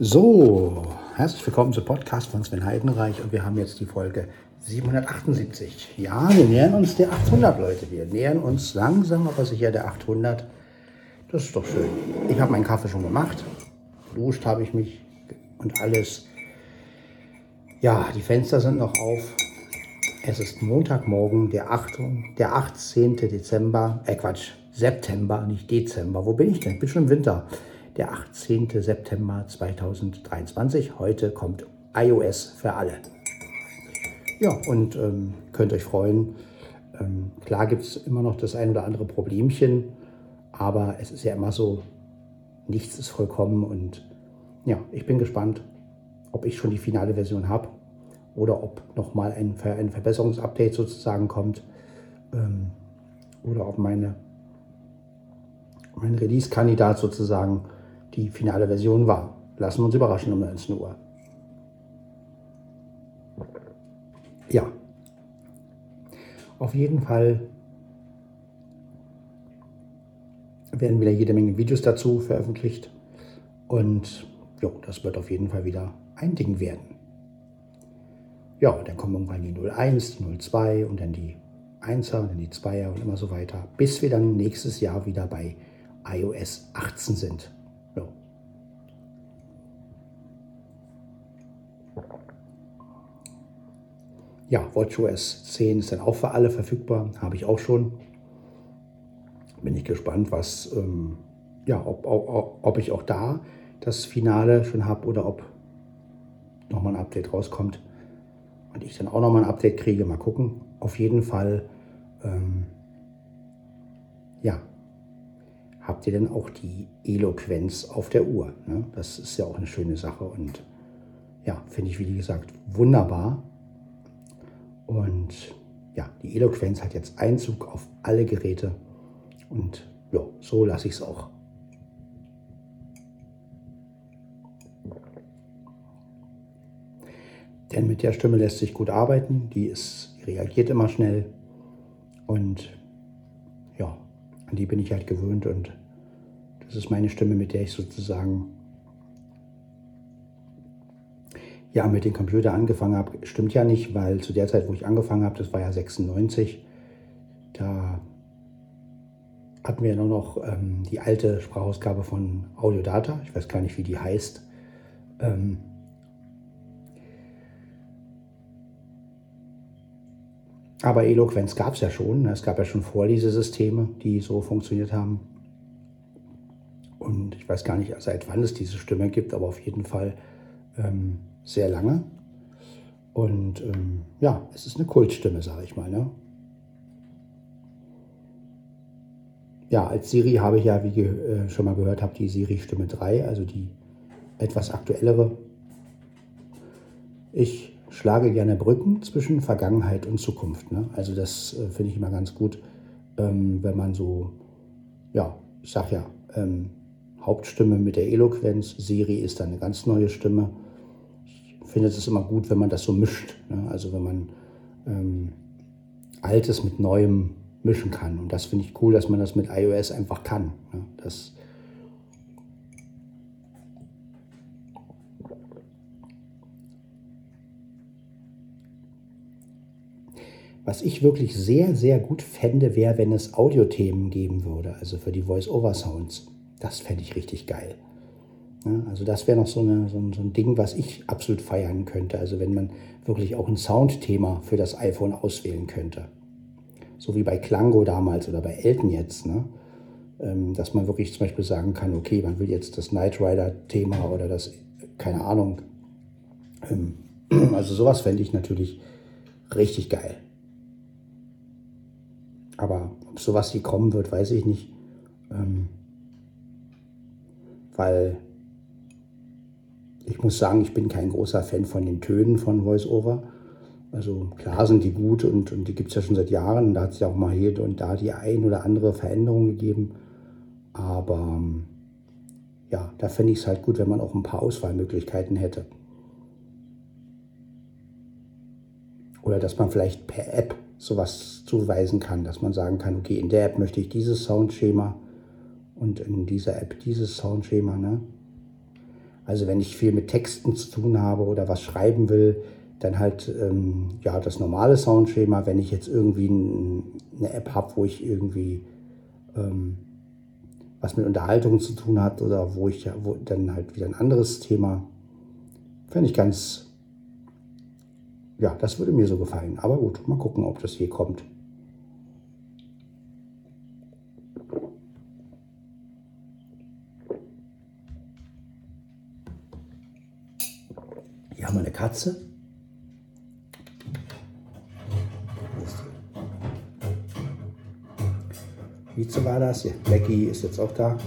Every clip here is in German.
So, herzlich willkommen zum Podcast von Sven Heidenreich und wir haben jetzt die Folge 778. Ja, wir nähern uns der 800, Leute. Wir nähern uns langsam, aber sicher der 800. Das ist doch schön. Ich habe meinen Kaffee schon gemacht. Duscht habe ich mich und alles. Ja, die Fenster sind noch auf. Es ist Montagmorgen, der, 8, der 18. Dezember. Äh, Quatsch, September, nicht Dezember. Wo bin ich denn? Ich bin schon im Winter der 18. September 2023. Heute kommt iOS für alle. Ja, und ähm, könnt euch freuen. Ähm, klar gibt es immer noch das ein oder andere Problemchen, aber es ist ja immer so, nichts ist vollkommen und ja, ich bin gespannt, ob ich schon die finale Version habe oder ob nochmal ein, ein Verbesserungsupdate sozusagen kommt ähm, oder ob meine, mein Release-Kandidat sozusagen die finale Version war. Lassen wir uns überraschen um 19 Uhr. Ja, auf jeden Fall werden wieder jede Menge Videos dazu veröffentlicht und jo, das wird auf jeden Fall wieder ein Ding werden. Ja, dann kommen irgendwann die 01, die 02 und dann die 1er und dann die 2er und immer so weiter, bis wir dann nächstes Jahr wieder bei iOS 18 sind. Ja, WatchOS 10 ist dann auch für alle verfügbar, habe ich auch schon. Bin ich gespannt, was, ähm, ja, ob, ob, ob ich auch da das Finale schon habe oder ob nochmal ein Update rauskommt und ich dann auch nochmal ein Update kriege. Mal gucken. Auf jeden Fall, ähm, ja, habt ihr denn auch die Eloquenz auf der Uhr. Ne? Das ist ja auch eine schöne Sache und ja, finde ich, wie gesagt, wunderbar. Und ja, die Eloquenz hat jetzt Einzug auf alle Geräte. Und ja, so lasse ich es auch. Denn mit der Stimme lässt sich gut arbeiten, die, ist, die reagiert immer schnell. Und ja, an die bin ich halt gewöhnt. Und das ist meine Stimme, mit der ich sozusagen ja mit dem Computer angefangen habe, stimmt ja nicht, weil zu der Zeit, wo ich angefangen habe, das war ja 96, da hatten wir nur noch ähm, die alte Sprachausgabe von Audiodata. Ich weiß gar nicht, wie die heißt. Ähm, aber Eloquenz gab es ja schon. Ne? Es gab ja schon Vorlesesysteme, die so funktioniert haben. Und ich weiß gar nicht, seit wann es diese Stimme gibt, aber auf jeden Fall ähm, sehr lange. Und ähm, ja, es ist eine Kultstimme, sage ich mal. Ne? Ja, als Siri habe ich ja, wie ihr äh, schon mal gehört habt, die Siri-Stimme 3, also die etwas aktuellere. Ich schlage gerne Brücken zwischen Vergangenheit und Zukunft. Ne? Also das äh, finde ich immer ganz gut, ähm, wenn man so, ja, ich sag ja, ähm, Hauptstimme mit der Eloquenz, Siri ist dann eine ganz neue Stimme finde es immer gut, wenn man das so mischt. Ne? Also wenn man ähm, Altes mit Neuem mischen kann. Und das finde ich cool, dass man das mit iOS einfach kann. Ne? Das, Was ich wirklich sehr, sehr gut fände, wäre, wenn es Audiothemen geben würde, also für die Voice-Over-Sounds. Das fände ich richtig geil. Ja, also das wäre noch so, eine, so, ein, so, ein, Ding, was ich absolut feiern könnte. Also wenn man wirklich auch ein Soundthema für das iPhone auswählen könnte. So wie bei Klango damals oder bei Elton jetzt. Ne? Ähm, dass man wirklich zum Beispiel sagen kann, okay, man will jetzt das Knight Rider-Thema oder das, keine Ahnung. Ähm, also sowas fände ich natürlich richtig geil. Aber ob sowas hier kommen wird, weiß ich nicht. Ähm, weil ich muss sagen, ich bin kein großer Fan von den Tönen von VoiceOver. Also klar sind die gut und, und die gibt es ja schon seit Jahren. Da hat es ja auch mal hier und da die ein oder andere Veränderung gegeben. Aber ähm, ja, da fände ich es halt gut, wenn man auch ein paar Auswahlmöglichkeiten hätte. Oder dass man vielleicht per App sowas zuweisen kann, dass man sagen kann, okay, in der App möchte ich dieses Soundschema und in dieser App dieses Soundschema. Ne? Also wenn ich viel mit Texten zu tun habe oder was schreiben will, dann halt ähm, ja das normale Soundschema. Wenn ich jetzt irgendwie ein, eine App habe, wo ich irgendwie ähm, was mit Unterhaltung zu tun hat oder wo ich wo, dann halt wieder ein anderes Thema, fände ich ganz, ja, das würde mir so gefallen. Aber gut, mal gucken, ob das hier kommt. Haben wir eine Katze. Vize war das. Ja, Blackie ist jetzt auch da.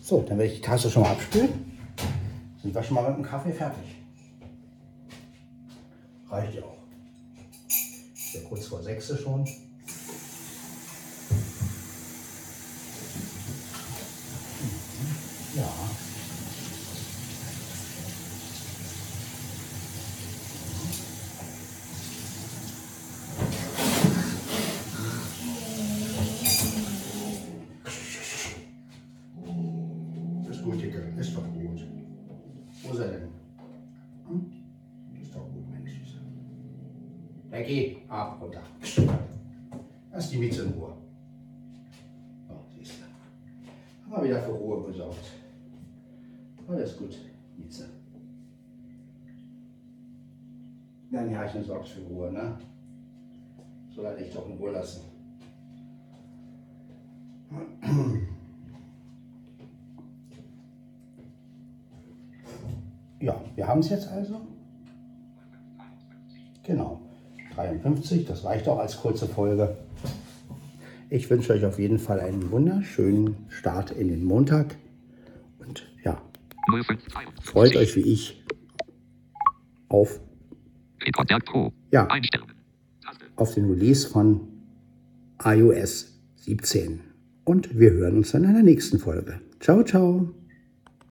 So, dann werde ich die Tasse schon mal abspülen. Sind wir schon mal mit dem Kaffee fertig. Reicht ja auch. Ist ja kurz vor sechs schon. Ja. Ist gut, Dicke. Ist doch gut. Wo ist er denn? Hm? Ist doch gut, Mensch. Becky, ab, runter. Lass die Mieze in Ruhe. So, siehst du. Haben wir wieder für Ruhe gesorgt. Alles gut, Mieze. Dein Herrchen sorgt für Ruhe, ne? Soll er dich doch in Ruhe lassen. Ja, wir haben es jetzt also. Genau, 53, das reicht auch als kurze Folge. Ich wünsche euch auf jeden Fall einen wunderschönen Start in den Montag. Und ja, 0553. freut euch wie ich auf. Ja. Auf den Release von iOS 17. Und wir hören uns dann in der nächsten Folge. Ciao, ciao.